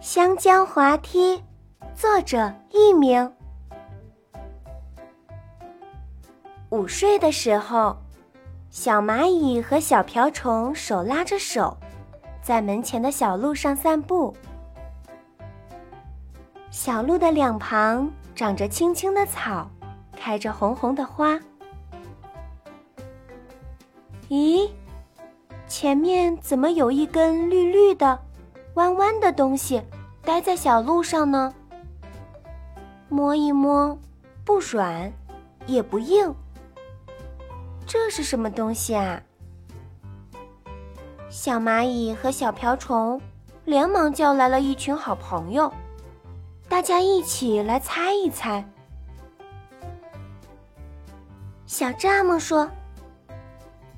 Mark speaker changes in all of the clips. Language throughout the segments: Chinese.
Speaker 1: 香蕉滑梯，作者佚名。午睡的时候，小蚂蚁和小瓢虫手拉着手，在门前的小路上散步。小路的两旁长着青青的草，开着红红的花。咦，前面怎么有一根绿绿的？弯弯的东西，待在小路上呢。摸一摸，不软，也不硬。这是什么东西啊？小蚂蚁和小瓢虫连忙叫来了一群好朋友，大家一起来猜一猜。小蚱蜢说：“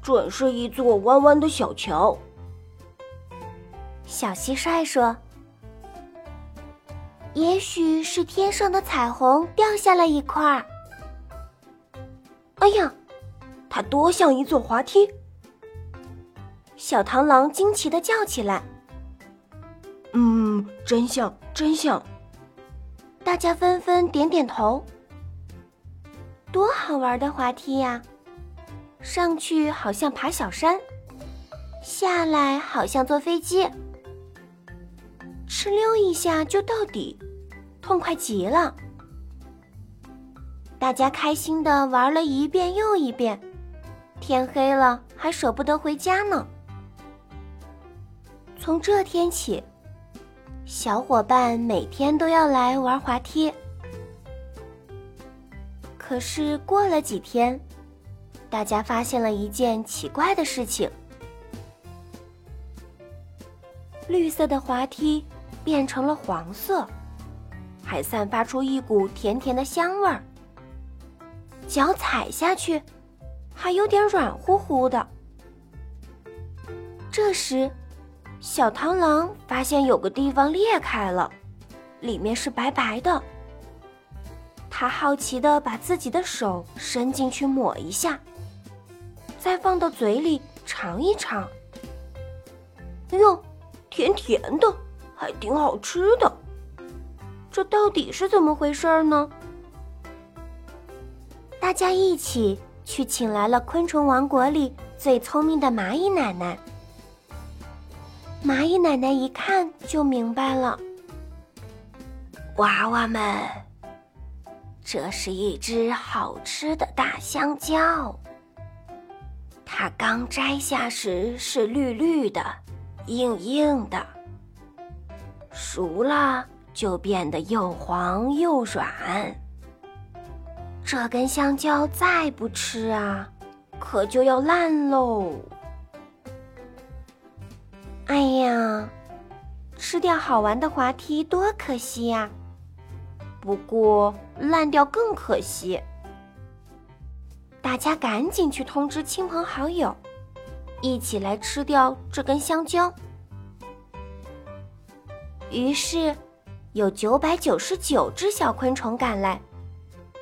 Speaker 2: 准是一座弯弯的小桥。”
Speaker 1: 小蟋蟀说：“也许是天上的彩虹掉下了一块儿。”
Speaker 2: 哎呀，它多像一座滑梯！
Speaker 1: 小螳螂惊奇的叫起来：“
Speaker 2: 嗯，真像，真像！”
Speaker 1: 大家纷纷点点头。多好玩的滑梯呀！上去好像爬小山，下来好像坐飞机。哧溜一下就到底，痛快极了！大家开心的玩了一遍又一遍，天黑了还舍不得回家呢。从这天起，小伙伴每天都要来玩滑梯。可是过了几天，大家发现了一件奇怪的事情：绿色的滑梯。变成了黄色，还散发出一股甜甜的香味儿。脚踩下去，还有点软乎乎的。这时，小螳螂发现有个地方裂开了，里面是白白的。他好奇的把自己的手伸进去抹一下，再放到嘴里尝一尝。
Speaker 2: 哟，甜甜的。还挺好吃的，
Speaker 1: 这到底是怎么回事呢？大家一起去请来了昆虫王国里最聪明的蚂蚁奶奶。蚂蚁奶奶一看就明白了，
Speaker 3: 娃娃们，这是一只好吃的大香蕉。它刚摘下时是绿绿的，硬硬的。熟了就变得又黄又软。这根香蕉再不吃啊，可就要烂喽！
Speaker 1: 哎呀，吃掉好玩的滑梯多可惜呀！不过烂掉更可惜。大家赶紧去通知亲朋好友，一起来吃掉这根香蕉。于是，有九百九十九只小昆虫赶来，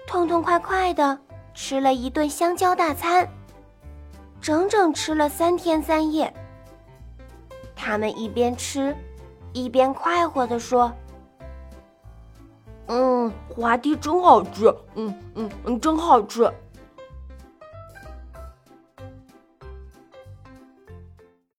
Speaker 1: 痛痛快快的吃了一顿香蕉大餐，整整吃了三天三夜。他们一边吃，一边快活的说：“
Speaker 2: 嗯，滑梯真好吃，嗯嗯嗯，真好吃。”